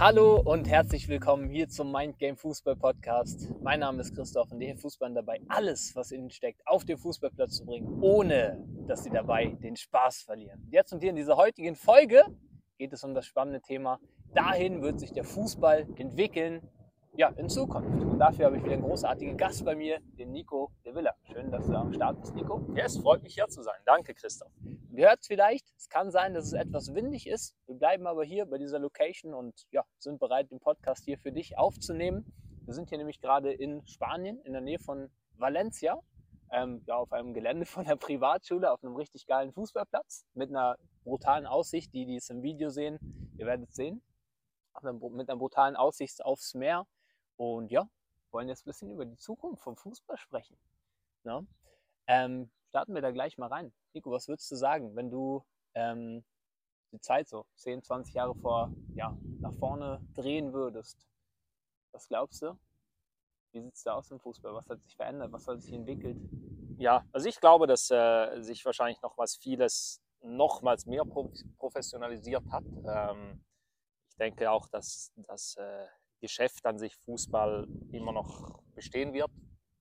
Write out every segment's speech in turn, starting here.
Hallo und herzlich willkommen hier zum Mind Game Fußball Podcast. Mein Name ist Christoph und der Fußball dabei, alles, was in ihnen steckt, auf den Fußballplatz zu bringen, ohne dass sie dabei den Spaß verlieren. Jetzt und hier in dieser heutigen Folge geht es um das spannende Thema. Dahin wird sich der Fußball entwickeln, ja, in Zukunft. Und dafür habe ich wieder einen großartigen Gast bei mir, den Nico de Villa. Schön, dass du am Start bist, Nico. Ja, es freut mich hier zu sein. Danke, Christoph. Ihr hört es vielleicht, es kann sein, dass es etwas windig ist. Wir bleiben aber hier bei dieser Location und ja, sind bereit, den Podcast hier für dich aufzunehmen. Wir sind hier nämlich gerade in Spanien, in der Nähe von Valencia, ähm, ja, auf einem Gelände von der Privatschule, auf einem richtig geilen Fußballplatz mit einer brutalen Aussicht, die, die es im Video sehen, ihr werdet es sehen, mit einer brutalen Aussicht aufs Meer und ja, wollen jetzt ein bisschen über die Zukunft vom Fußball sprechen. Ja? Ne? Ähm, starten wir da gleich mal rein. Nico, was würdest du sagen, wenn du ähm, die Zeit so 10, 20 Jahre vor, ja, nach vorne drehen würdest? Was glaubst du? Wie sieht es da aus im Fußball? Was hat sich verändert? Was hat sich entwickelt? Ja, also ich glaube, dass äh, sich wahrscheinlich noch was vieles nochmals mehr professionalisiert hat. Ähm, ich denke auch, dass, dass äh, Geschäft an sich Fußball immer noch bestehen wird,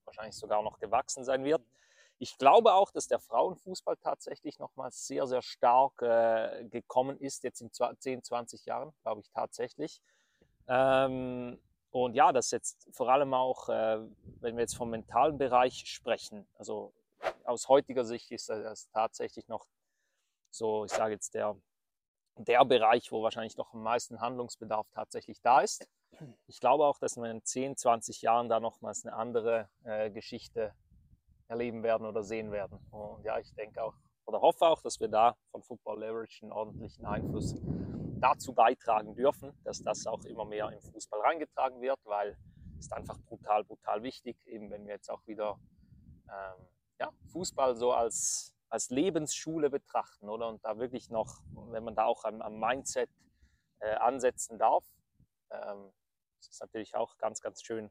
wahrscheinlich sogar noch gewachsen sein wird. Ich glaube auch, dass der Frauenfußball tatsächlich nochmals sehr, sehr stark äh, gekommen ist, jetzt in 10, 20 Jahren, glaube ich tatsächlich. Ähm, und ja, das jetzt vor allem auch, äh, wenn wir jetzt vom mentalen Bereich sprechen, also aus heutiger Sicht ist das tatsächlich noch so, ich sage jetzt, der, der Bereich, wo wahrscheinlich noch am meisten Handlungsbedarf tatsächlich da ist. Ich glaube auch, dass wir in 10, 20 Jahren da nochmals eine andere äh, Geschichte erleben werden oder sehen werden. Und ja, ich denke auch oder hoffe auch, dass wir da von Football Leverage einen ordentlichen Einfluss dazu beitragen dürfen, dass das auch immer mehr im Fußball reingetragen wird, weil es ist einfach brutal, brutal wichtig, eben wenn wir jetzt auch wieder ähm, ja, Fußball so als, als Lebensschule betrachten, oder? Und da wirklich noch, wenn man da auch am, am Mindset äh, ansetzen darf, ähm, das ist natürlich auch ganz, ganz schön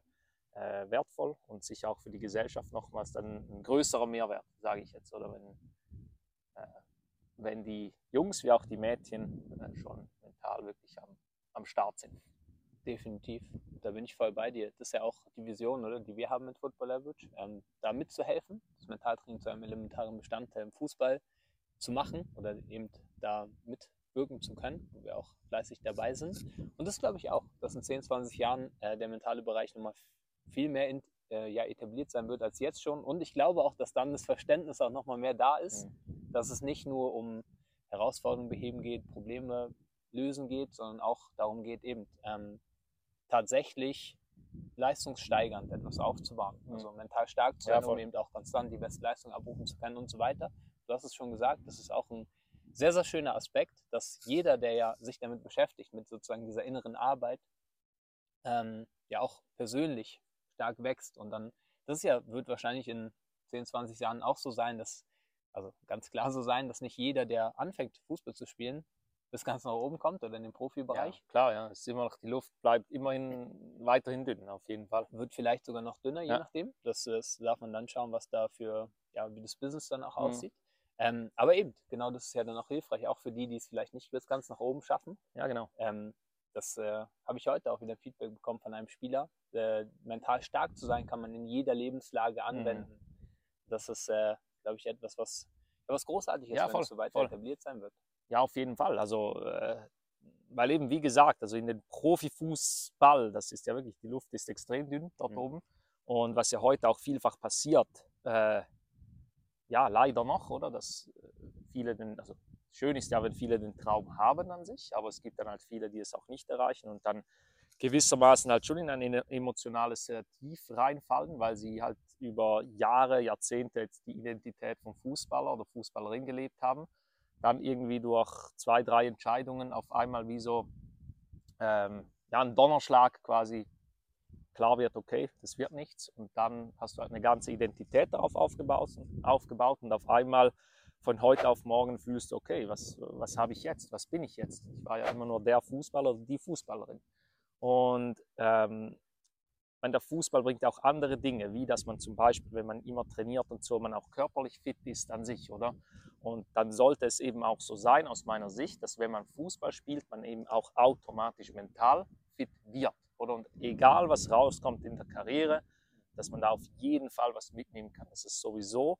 äh, wertvoll und sicher auch für die Gesellschaft nochmals dann ein größerer Mehrwert, sage ich jetzt. Oder wenn, äh, wenn die Jungs wie auch die Mädchen äh, schon mental wirklich am, am Start sind. Definitiv, da bin ich voll bei dir. Das ist ja auch die Vision, oder, die wir haben mit Football Leverage, ähm, da mitzuhelfen, das Mentaltraining zu einem elementaren Bestandteil im Fußball zu machen oder eben da mit wirken zu können, wo wir auch fleißig dabei sind. Und das glaube ich auch, dass in 10, 20 Jahren äh, der mentale Bereich nochmal viel mehr in, äh, ja, etabliert sein wird als jetzt schon. Und ich glaube auch, dass dann das Verständnis auch nochmal mehr da ist, mhm. dass es nicht nur um Herausforderungen beheben geht, Probleme lösen geht, sondern auch darum geht, eben ähm, tatsächlich leistungssteigernd etwas aufzubauen. Mhm. Also mental stark zu sein, ja, um eben auch konstant die beste Leistung abrufen zu können und so weiter. Du hast es schon gesagt, das ist auch ein sehr, sehr schöner Aspekt, dass jeder, der ja sich damit beschäftigt, mit sozusagen dieser inneren Arbeit, ähm, ja auch persönlich stark wächst. Und dann, das ist ja, wird wahrscheinlich in 10, 20 Jahren auch so sein, dass, also ganz klar so sein, dass nicht jeder, der anfängt, Fußball zu spielen, bis ganz nach oben kommt oder in den Profibereich. Ja, klar, ja. Es ist immer noch, die Luft bleibt immerhin weiterhin dünn, auf jeden Fall. Wird vielleicht sogar noch dünner, je ja. nachdem. Das, das, darf man dann schauen, was da für, ja, wie das Business dann auch mhm. aussieht. Ähm, aber eben, genau das ist ja dann auch hilfreich, auch für die, die es vielleicht nicht bis ganz nach oben schaffen. Ja, genau. Ähm, das äh, habe ich heute auch wieder Feedback bekommen von einem Spieler. Äh, mental stark zu sein, kann man in jeder Lebenslage mhm. anwenden. Mhm. Das ist, äh, glaube ich, etwas, was, was großartig ist, ja, voll, wenn es so weiter voll. etabliert sein wird. Ja, auf jeden Fall. Also, äh, weil eben, wie gesagt, also in den Profifußball, das ist ja wirklich, die Luft ist extrem dünn dort mhm. oben. Und was ja heute auch vielfach passiert, äh, ja, leider noch, oder? Dass äh, viele den, also schön ist ja, wenn viele den Traum haben an sich, aber es gibt dann halt viele, die es auch nicht erreichen und dann gewissermaßen halt schon in ein emotionales Tief reinfallen, weil sie halt über Jahre, Jahrzehnte jetzt die Identität vom Fußballer oder Fußballerin gelebt haben, dann irgendwie durch zwei, drei Entscheidungen auf einmal wie so ähm, ja, ein Donnerschlag quasi klar wird, okay, das wird nichts. Und dann hast du halt eine ganze Identität darauf aufgebaut, aufgebaut und auf einmal von heute auf morgen fühlst du, okay, was, was habe ich jetzt? Was bin ich jetzt? Ich war ja immer nur der Fußballer oder die Fußballerin. Und ähm, der Fußball bringt auch andere Dinge, wie dass man zum Beispiel, wenn man immer trainiert und so, man auch körperlich fit ist an sich, oder? Und dann sollte es eben auch so sein, aus meiner Sicht, dass wenn man Fußball spielt, man eben auch automatisch mental fit wird, oder? Und egal, was rauskommt in der Karriere, dass man da auf jeden Fall was mitnehmen kann. Das ist sowieso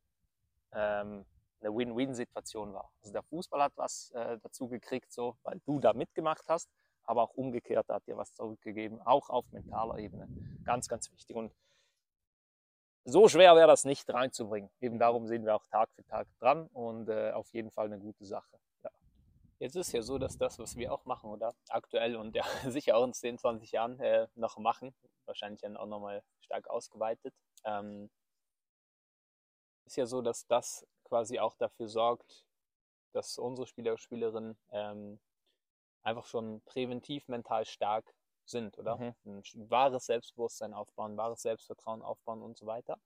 ähm, eine Win-Win-Situation war. Also der Fußball hat was äh, dazu gekriegt, so, weil du da mitgemacht hast aber auch umgekehrt hat dir was zurückgegeben, auch auf mentaler Ebene. Ganz, ganz wichtig. Und so schwer wäre das nicht reinzubringen. Eben darum sind wir auch Tag für Tag dran und äh, auf jeden Fall eine gute Sache. Ja. Jetzt ist ja so, dass das, was wir auch machen, oder aktuell und ja sicher auch in 10, 20 Jahren äh, noch machen, wahrscheinlich dann auch nochmal stark ausgeweitet, ähm, ist ja so, dass das quasi auch dafür sorgt, dass unsere Spieler und Spielerinnen ähm, einfach schon präventiv mental stark sind, oder? Mhm. Ein wahres Selbstbewusstsein aufbauen, wahres Selbstvertrauen aufbauen und so weiter.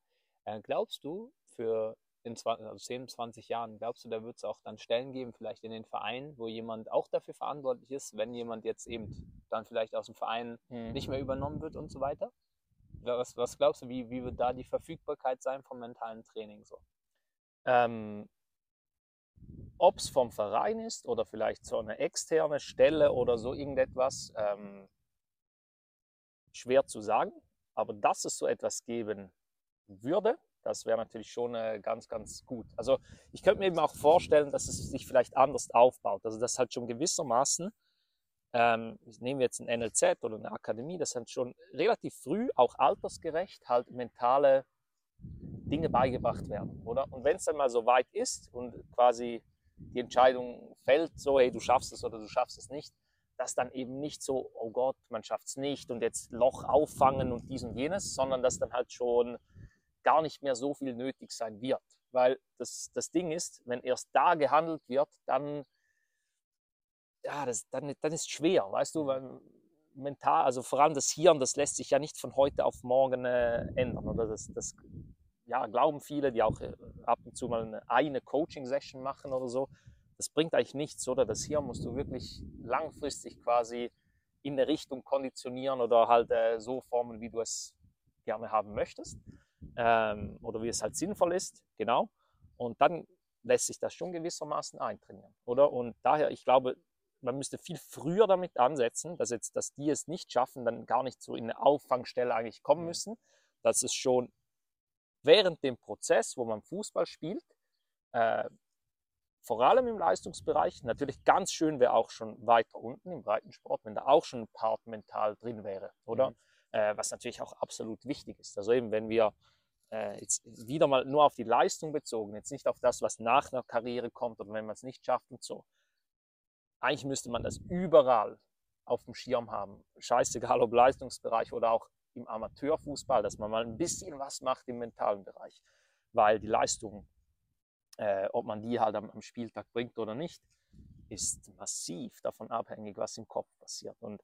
Äh, glaubst du, für in 20, also 10, 20 Jahren, glaubst du, da wird es auch dann Stellen geben, vielleicht in den Vereinen, wo jemand auch dafür verantwortlich ist, wenn jemand jetzt eben dann vielleicht aus dem Verein mhm. nicht mehr übernommen wird und so weiter? Was, was glaubst du, wie, wie wird da die Verfügbarkeit sein vom mentalen Training so? Ähm, ob es vom Verein ist oder vielleicht so eine externe Stelle oder so irgendetwas, ähm, schwer zu sagen. Aber dass es so etwas geben würde, das wäre natürlich schon äh, ganz, ganz gut. Also ich könnte mir eben auch vorstellen, dass es sich vielleicht anders aufbaut. Also das halt schon gewissermaßen, ähm, nehmen wir jetzt ein NLZ oder eine Akademie, das halt schon relativ früh, auch altersgerecht, halt mentale Dinge beigebracht werden, oder? Und wenn es dann mal so weit ist und quasi die Entscheidung fällt, so, hey, du schaffst es oder du schaffst es nicht, dass dann eben nicht so, oh Gott, man schafft es nicht und jetzt Loch auffangen und dies und jenes, sondern dass dann halt schon gar nicht mehr so viel nötig sein wird. Weil das, das Ding ist, wenn erst da gehandelt wird, dann, ja, das, dann, dann ist schwer, weißt du, weil mental, also vor allem das Hirn, das lässt sich ja nicht von heute auf morgen äh, ändern. Oder das, das ja, glauben viele, die auch äh, ab und zu mal eine, Coaching-Session machen oder so. Das bringt eigentlich nichts, oder? Das hier musst du wirklich langfristig quasi in eine Richtung konditionieren oder halt äh, so formen, wie du es gerne haben möchtest ähm, oder wie es halt sinnvoll ist, genau. Und dann lässt sich das schon gewissermaßen eintrainieren, oder? Und daher, ich glaube, man müsste viel früher damit ansetzen, dass jetzt, dass die es nicht schaffen, dann gar nicht so in eine Auffangstelle eigentlich kommen müssen, dass es schon während dem Prozess, wo man Fußball spielt, äh, vor allem im Leistungsbereich, natürlich ganz schön wäre auch schon weiter unten im Breitensport, wenn da auch schon ein Part mental drin wäre, oder? Mhm. Äh, was natürlich auch absolut wichtig ist. Also eben, wenn wir äh, jetzt wieder mal nur auf die Leistung bezogen, jetzt nicht auf das, was nach einer Karriere kommt oder wenn man es nicht schafft und so. Eigentlich müsste man das überall auf dem Schirm haben. Scheißegal, ob Leistungsbereich oder auch im Amateurfußball, dass man mal ein bisschen was macht im mentalen Bereich, weil die Leistung, äh, ob man die halt am, am, Spieltag bringt oder nicht, ist massiv davon abhängig, was im Kopf passiert. Und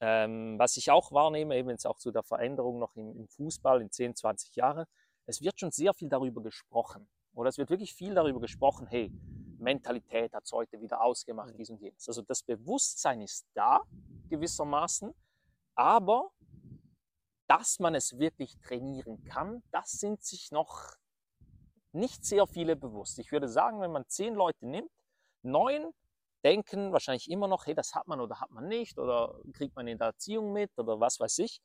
ähm, was ich auch wahrnehme, eben jetzt auch zu der Veränderung noch im, im Fußball in 10, 20 Jahren, es wird schon sehr viel darüber gesprochen. Oder es wird wirklich viel darüber gesprochen, hey, Mentalität hat es heute wieder ausgemacht, dies und jenes. Also das Bewusstsein ist da, gewissermaßen, aber dass man es wirklich trainieren kann, das sind sich noch nicht sehr viele bewusst. Ich würde sagen, wenn man zehn Leute nimmt, neun denken wahrscheinlich immer noch, hey, das hat man oder hat man nicht oder kriegt man in der Erziehung mit oder was weiß ich.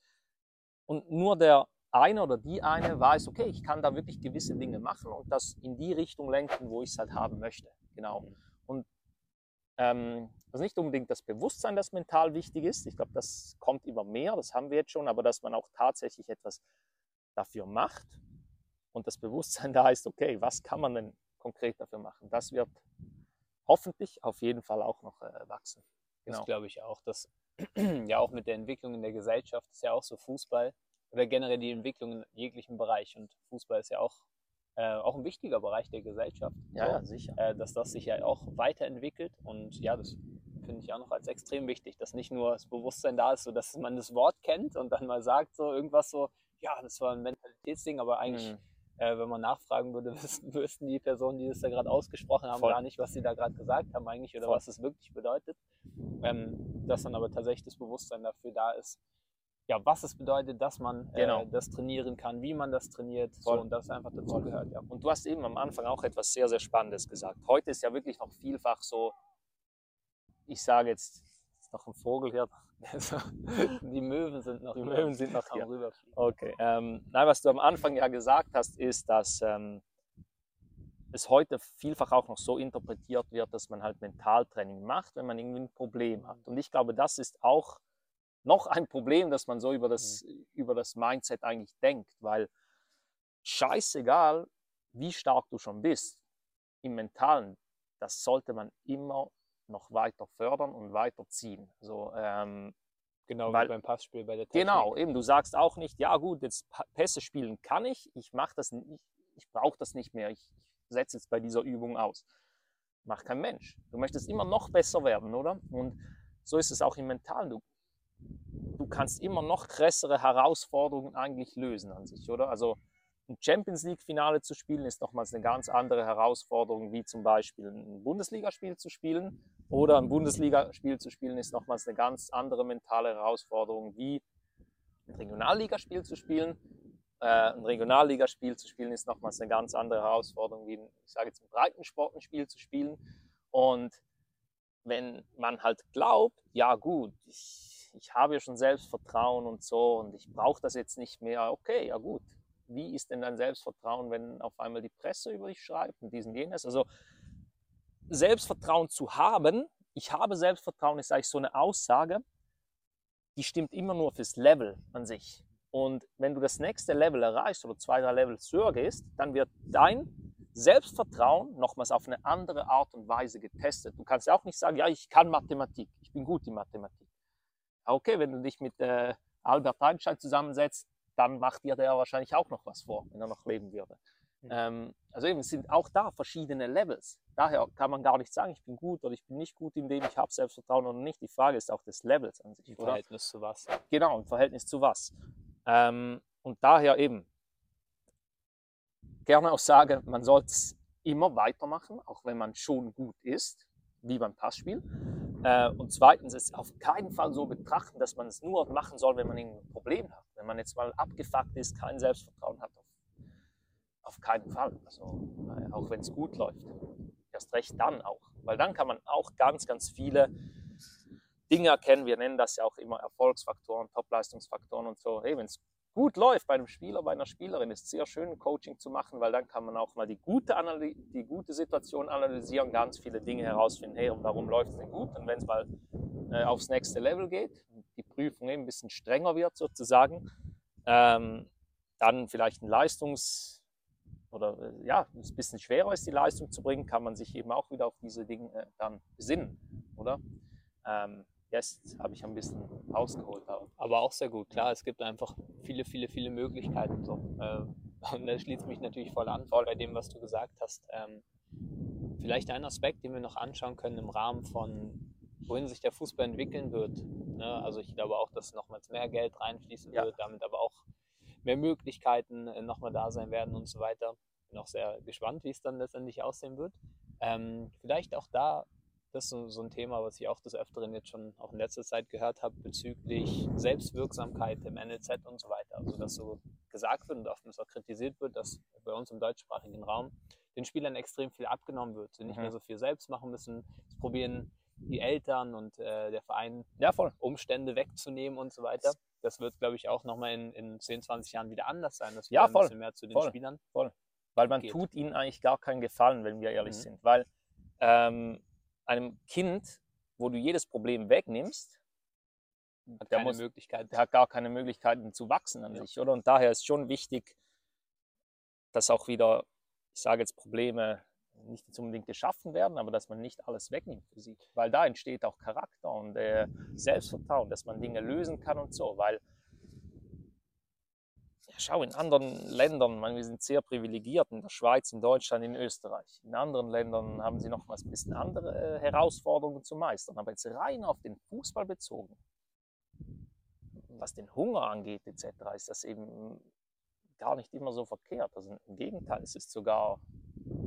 Und nur der eine oder die eine weiß, okay, ich kann da wirklich gewisse Dinge machen und das in die Richtung lenken, wo ich es halt haben möchte. Genau. Mhm. Und ähm, also nicht unbedingt das Bewusstsein, das mental wichtig ist. Ich glaube, das kommt immer mehr, das haben wir jetzt schon, aber dass man auch tatsächlich etwas dafür macht und das Bewusstsein da ist, okay, was kann man denn konkret dafür machen? Das wird hoffentlich auf jeden Fall auch noch äh, wachsen. Genau. Das glaube ich auch. Dass ja auch mit der Entwicklung in der Gesellschaft ist ja auch so Fußball oder generell die Entwicklung in jeglichem Bereich. Und Fußball ist ja auch äh, auch ein wichtiger Bereich der Gesellschaft. Ja, so, ja sicher. Äh, dass das sich ja auch weiterentwickelt und ja, das finde ich auch noch als extrem wichtig, dass nicht nur das Bewusstsein da ist, so dass man das Wort kennt und dann mal sagt so irgendwas so, ja, das war ein Mentalitätsding, aber eigentlich, mhm. äh, wenn man nachfragen würde, wüssten, wüssten die Personen, die das da gerade ausgesprochen haben, Voll. gar nicht, was sie da gerade gesagt haben eigentlich oder Voll. was es wirklich bedeutet. Ähm, dass dann aber tatsächlich das Bewusstsein dafür da ist, ja, was es bedeutet, dass man Genau. äh, das trainieren kann, wie man das trainiert, Voll. so und das einfach dazu gehört. Ja. Und du hast eben am Anfang auch etwas sehr, sehr Spannendes gesagt. Heute ist ja wirklich noch vielfach so, ich sage jetzt, ist noch ein Vogel hier. Die Möwen sind noch Die. Möwen sind noch hier. rüberfliegen. Okay. Ähm, nein, was du am Anfang ja gesagt hast, ist, dass ähm, es heute vielfach auch noch so interpretiert wird, dass man halt Mentaltraining macht, wenn man irgendwie ein Problem hat. Und ich glaube, das ist auch noch ein Problem, dass man so über das, über das Mindset eigentlich denkt, weil scheißegal, wie stark du schon bist, im Mentalen, das sollte man immer noch weiter fördern und weiterziehen. So, ähm, Genau Weil- wie beim Passspiel bei der Technik. Genau, eben, du sagst auch nicht, ja gut, jetzt Pässe spielen kann ich, ich mache das nicht, ich, ich brauche das nicht mehr, ich, ich setze jetzt bei dieser Übung aus. Macht kein Mensch. Du möchtest immer noch besser werden, oder? Und so ist es auch im Mentalen. Du, du kannst immer noch größere Herausforderungen eigentlich lösen an sich, oder? Also ein Champions League-Finale zu spielen, ist nochmals eine ganz andere Herausforderung, wie zum Beispiel ein Bundesligaspiel zu spielen. Oder ein Bundesligaspiel zu spielen, ist nochmals eine ganz andere mentale Herausforderung, wie ein Regionalligaspiel zu spielen. Äh, ein Regionalligaspiel zu spielen, ist nochmals eine ganz andere Herausforderung, wie ein, ich sage jetzt ein Breitensportenspiel zu spielen. Und wenn man halt glaubt, ja gut, ich, ich habe ja schon Selbstvertrauen und so und ich brauche das jetzt nicht mehr, okay, ja gut. Wie ist denn dein Selbstvertrauen, wenn auf einmal die Presse über dich schreibt und diesen jenes? Also Selbstvertrauen zu haben, ich habe Selbstvertrauen, ist eigentlich so eine Aussage, die stimmt immer nur fürs Level an sich. Und wenn du das nächste Level erreichst oder zwei, drei Levels höher gehst, dann wird dein Selbstvertrauen nochmals auf eine andere Art und Weise getestet. Du kannst ja auch nicht sagen, ja, ich kann Mathematik, ich bin gut in Mathematik. Okay, wenn du dich mit äh, Albert Einstein zusammensetzt, dann macht dir der wahrscheinlich auch noch was vor, wenn er noch leben würde. Mhm. Ähm, also eben, es sind auch da verschiedene Levels. Daher kann man gar nicht sagen, ich bin gut oder ich bin nicht gut in dem, ich habe Selbstvertrauen oder nicht. Die Frage ist auch des Levels an sich, Im oder? Verhältnis zu was. Genau, im Verhältnis zu was. Ähm, und daher eben gerne auch sage, man sollte es immer weitermachen, auch wenn man schon gut ist, wie beim Passspiel. Äh, und zweitens ist auf keinen Fall so betrachten, dass man es nur machen soll, wenn man ein Problem hat. Wenn man jetzt mal abgefuckt ist, kein Selbstvertrauen hat, auf, keinen Fall. Also, auch wenn es gut läuft. Erst recht dann auch. Weil dann kann man auch ganz, ganz viele Dinge erkennen. Wir nennen das ja auch immer Erfolgsfaktoren, Topleistungsfaktoren und so. Hey, wenn es gut läuft bei einem Spieler, bei einer Spielerin, ist sehr schön, Coaching zu machen, weil dann kann man auch mal die gute, Analy die gute Situation analysieren, ganz viele Dinge herausfinden. Hey, und warum läuft es denn gut? Und wenn es mal äh, aufs nächste Level geht, die Prüfung eben ein bisschen strenger wird sozusagen, ähm, dann vielleicht ein Leistungs- oder äh, ja, es ein bisschen schwerer ist, die Leistung zu bringen, kann man sich eben auch wieder auf diese Dinge äh, dann besinnen, oder? Ähm, jetzt habe ich ein bisschen ausgeholt. Aber Aber auch sehr gut. Klar, es gibt einfach viele, viele, viele Möglichkeiten. So. Äh, Und das schließt mich natürlich voll an bei dem, was du gesagt hast. Ähm, vielleicht ein Aspekt, den wir noch anschauen können im Rahmen von, wohin sich der Fußball entwickeln wird. Ne? Also ich glaube auch, dass nochmals mehr Geld reinfließen Ja. wird, damit aber auch mehr Möglichkeiten äh, nochmal da sein werden und so weiter. Bin auch sehr gespannt, wie es dann letztendlich aussehen wird. Ähm, vielleicht auch da, das ist so, so ein Thema, was ich auch des Öfteren jetzt schon auch in letzter Zeit gehört habe, bezüglich Selbstwirksamkeit im NLZ und so weiter. Also dass so gesagt wird und oftmals auch kritisiert wird, dass bei uns im deutschsprachigen Raum den Spielern extrem viel abgenommen wird. Sie nicht Mhm. mehr so viel selbst machen müssen. Es probieren die Eltern und äh, der Verein ja, voll. Umstände wegzunehmen und so weiter. Das wird, glaube ich, auch nochmal in, in 10, 20 Jahren wieder anders sein, dass wir Ja, ein voll. bisschen mehr zu den Voll. Spielern Weil man geht. tut ihnen eigentlich gar keinen Gefallen, wenn wir ehrlich Mhm. sind. Weil ähm, einem Kind, wo du jedes Problem wegnimmst, hat keine muss- Möglichkeit. der hat gar keine Möglichkeiten zu wachsen an Ja. sich, oder? Und daher ist schon wichtig, dass auch wieder, ich sage jetzt, Probleme nicht unbedingt geschaffen werden, aber dass man nicht alles wegnimmt für sie. Weil da entsteht auch Charakter und äh, Selbstvertrauen, dass man Dinge lösen kann und so. Weil, schau, in anderen Ländern, man, wir sind sehr privilegiert, in der Schweiz, in Deutschland, in Österreich. In anderen Ländern haben sie nochmals ein bisschen andere äh, Herausforderungen zu meistern. Aber jetzt rein auf den Fußball bezogen, was den Hunger angeht etc., ist das eben gar nicht immer so verkehrt. Also im Gegenteil, es ist sogar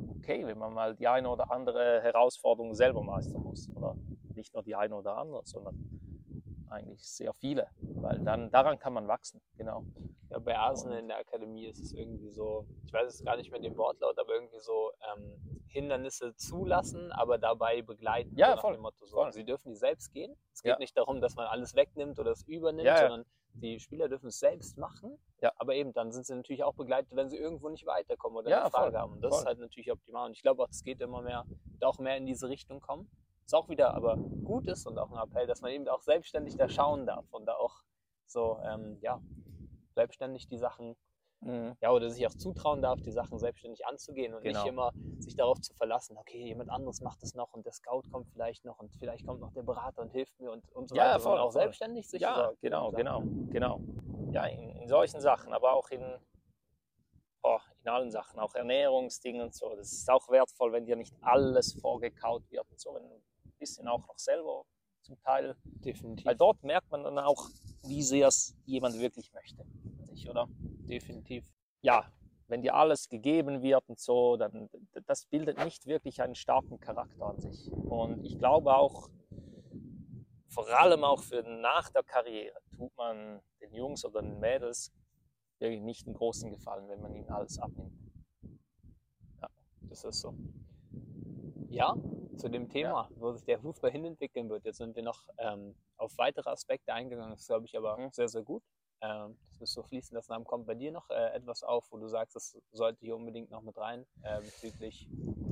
okay, wenn man mal die eine oder andere Herausforderung selber meistern muss. Oder nicht nur die eine oder andere, sondern eigentlich sehr viele. Weil dann daran kann man wachsen, genau. Ja, bei Arsenal in der Akademie ist es irgendwie so, ich weiß es gar nicht mehr den Wortlaut, aber irgendwie so ähm, Hindernisse zulassen, aber dabei begleiten. Ja, voll, Nach dem Motto, so. voll. Sie dürfen die selbst gehen. Es geht Ja. nicht darum, dass man alles wegnimmt oder es übernimmt, Ja, sondern die Spieler dürfen es selbst machen. Ja. Aber eben, dann sind sie natürlich auch begleitet, wenn sie irgendwo nicht weiterkommen oder eine Frage voll, haben. Und das voll. ist halt natürlich optimal. Und ich glaube auch, es geht immer mehr, auch mehr in diese Richtung kommen. Was auch wieder aber gut ist und auch ein Appell, dass man eben auch selbstständig da schauen darf und da auch so, ähm, ja, selbstständig die Sachen Mhm. ja, oder sich auch zutrauen darf, die Sachen selbstständig anzugehen und Genau. nicht immer sich darauf zu verlassen, okay, jemand anderes macht es noch und der Scout kommt vielleicht noch und vielleicht kommt noch der Berater und hilft mir und, und so Ja, weiter, voll, auch voll. selbstständig sich Ja, genau, genau, genau. Ja, in, in solchen Sachen, aber auch in, oh, in allen Sachen, auch Ernährungsdingen und so. Das ist auch wertvoll, wenn dir nicht alles vorgekaut wird und so, wenn du ein bisschen auch noch selber zum Teil, Definitiv. weil dort merkt man dann auch, wie sehr es jemand wirklich möchte. Sich, oder? Definitiv. Ja, wenn dir alles gegeben wird und so, dann das bildet nicht wirklich einen starken Charakter an sich. Und ich glaube auch, vor allem auch für nach der Karriere tut man den Jungs oder den Mädels wirklich nicht einen großen Gefallen, wenn man ihnen alles abnimmt. Das ist so. Ja, zu dem Thema, wo sich der Fußball hinentwickeln wird. Jetzt sind wir noch ähm, auf weitere Aspekte eingegangen. Das glaube ich aber Mhm. sehr, sehr gut. Ähm, das ist so fließend, das Namen kommt bei dir noch äh, etwas auf, wo du sagst, das sollte hier unbedingt noch mit rein, äh, bezüglich,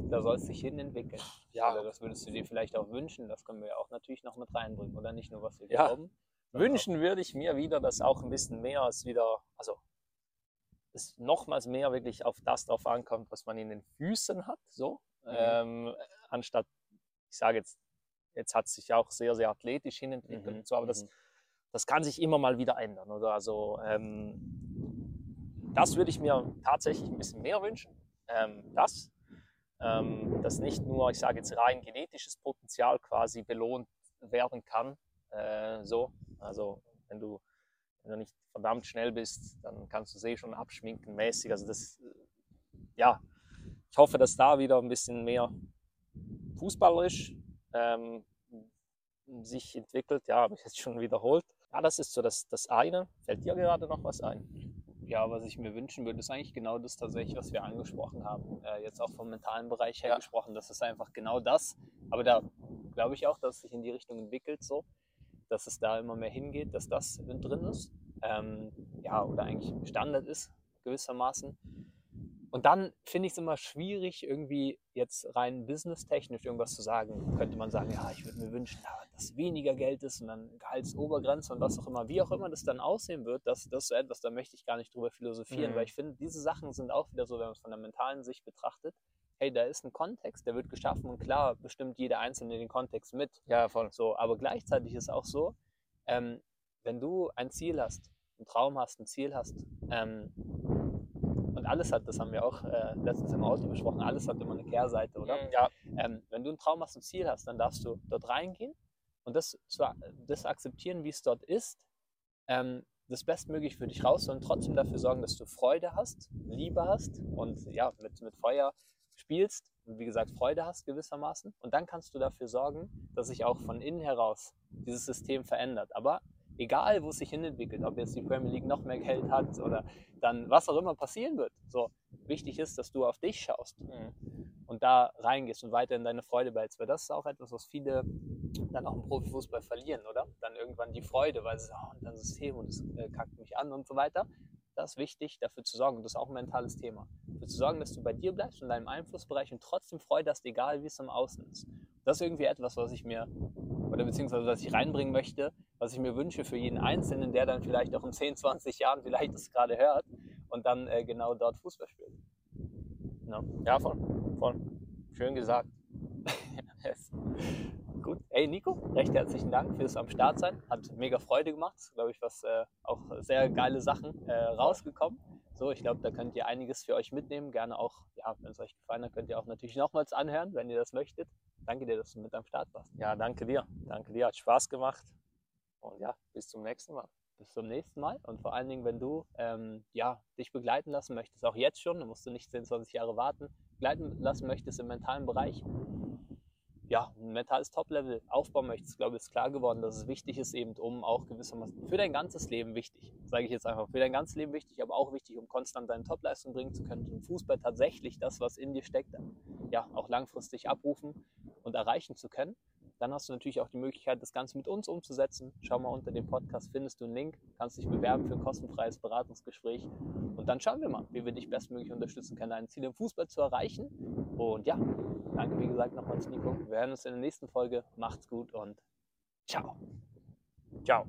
da soll es sich hin entwickeln. Ja. Oder das würdest du dir vielleicht auch wünschen, das können wir ja auch natürlich noch mit reinbringen. Oder nicht nur, was wir Ja. glauben. Wünschen würde ich mir wieder, dass auch ein bisschen mehr als wieder, also es nochmals mehr wirklich auf das drauf ankommt, was man in den Füßen hat, so, Mhm. ähm, anstatt, ich sage jetzt, jetzt hat es sich auch sehr, sehr athletisch hinentwickelt Mhm, und so, aber das, mhm. Das kann sich immer mal wieder ändern, oder? Also ähm, das würde ich mir tatsächlich ein bisschen mehr wünschen, ähm, das, ähm, dass nicht nur, ich sage jetzt rein genetisches Potenzial quasi belohnt werden kann, äh, so, also wenn du, wenn du nicht verdammt schnell bist, dann kannst du sie schon abschminken mäßig. Also das, äh, ja, ich hoffe, dass da wieder ein bisschen mehr fußballerisch ähm, sich entwickelt. Ja, habe ich jetzt schon wiederholt. Ja, das ist so das, das eine. Fällt dir gerade noch was ein? Ja, was ich mir wünschen würde, ist eigentlich genau das tatsächlich, was wir angesprochen haben. Äh, jetzt auch vom mentalen Bereich her Ja. gesprochen. Das ist einfach genau das. Aber da glaube ich auch, dass es sich in die Richtung entwickelt, so, dass es da immer mehr hingeht, dass das drin ist. Ähm, ja, oder eigentlich Standard ist, gewissermaßen. Und dann finde ich es immer schwierig, irgendwie jetzt rein businesstechnisch irgendwas zu sagen. Könnte man sagen, ja, ich würde mir wünschen, dass weniger Geld ist und dann Gehaltsobergrenze und was auch immer, wie auch immer das dann aussehen wird, das, das ist so etwas, da möchte ich gar nicht drüber philosophieren, Mhm. weil ich finde, diese Sachen sind auch wieder so, wenn man es von der mentalen Sicht betrachtet, hey, da ist ein Kontext, der wird geschaffen und klar bestimmt jeder Einzelne den Kontext mit. Ja, voll. So, aber gleichzeitig ist auch so, ähm, wenn du ein Ziel hast, einen Traum hast, ein Ziel hast, ähm, und alles hat, das haben wir auch äh, letztens im Auto besprochen, alles hat immer eine Kehrseite, oder? Mhm, Ja, Ähm, wenn du einen Traum hast, ein Ziel hast, dann darfst du dort reingehen und das, das akzeptieren, wie es dort ist, ähm, das bestmöglich für dich raus und trotzdem dafür sorgen, dass du Freude hast, Liebe hast und ja, mit, mit Feuer spielst und wie gesagt Freude hast gewissermaßen. Und dann kannst du dafür sorgen, dass sich auch von innen heraus dieses System verändert. Aber egal, wo es sich hinentwickelt, ob jetzt die Premier League noch mehr Geld hat oder dann was auch immer passieren wird, so wichtig ist, dass du auf dich schaust Mhm. und da reingehst und weiter in deine Freude behältst. Weil das ist auch etwas, was viele dann auch im Profifußball verlieren, oder? Dann irgendwann die Freude, weil sie sagen, oh, und dann System und es äh, kackt mich an und so weiter. Das ist wichtig, dafür zu sorgen, und das ist auch ein mentales Thema, dafür zu sorgen, dass du bei dir bleibst, in deinem Einflussbereich und trotzdem Freude hast, egal wie es im Außen ist. Das ist irgendwie etwas, was ich mir, oder beziehungsweise was ich reinbringen möchte, was ich mir wünsche für jeden Einzelnen, der dann vielleicht auch in 10, 20 Jahren vielleicht das gerade hört und dann äh, genau dort Fußball spielt. No. ja, voll. voll. Schön gesagt. Yes. Gut. Ey, Nico, recht herzlichen Dank fürs am Start sein. Hat mega Freude gemacht. Glaube ich, was äh, auch sehr geile Sachen äh, rausgekommen. So, ich glaube, da könnt ihr einiges für euch mitnehmen. Gerne auch, ja, wenn es euch gefallen hat, könnt ihr auch natürlich nochmals anhören, wenn ihr das möchtet. Danke dir, dass du mit am Start warst. Ja, danke dir. Danke dir. Hat Spaß gemacht. Und ja, bis zum nächsten Mal. Bis zum nächsten Mal. Und vor allen Dingen, wenn du ähm, ja, dich begleiten lassen möchtest, auch jetzt schon, dann musst du nicht 10, 20 Jahre warten, begleiten lassen möchtest im mentalen Bereich, ja, ein mentales Top-Level aufbauen möchtest, ich glaube, ist klar geworden, dass es wichtig ist, eben um auch gewissermaßen für dein ganzes Leben wichtig, sage ich jetzt einfach, für dein ganzes Leben wichtig, aber auch wichtig, um konstant deine Top-Leistung bringen zu können, im Fußball tatsächlich das, was in dir steckt, ja, auch langfristig abrufen und erreichen zu können. Dann hast du natürlich auch die Möglichkeit, das Ganze mit uns umzusetzen. Schau mal unter dem Podcast, findest du einen Link, kannst dich bewerben für ein kostenfreies Beratungsgespräch. Und dann schauen wir mal, wie wir dich bestmöglich unterstützen können, dein Ziel im Fußball zu erreichen. Und ja, danke wie gesagt nochmals, Nico. Wir hören uns in der nächsten Folge. Macht's gut und ciao. Ciao.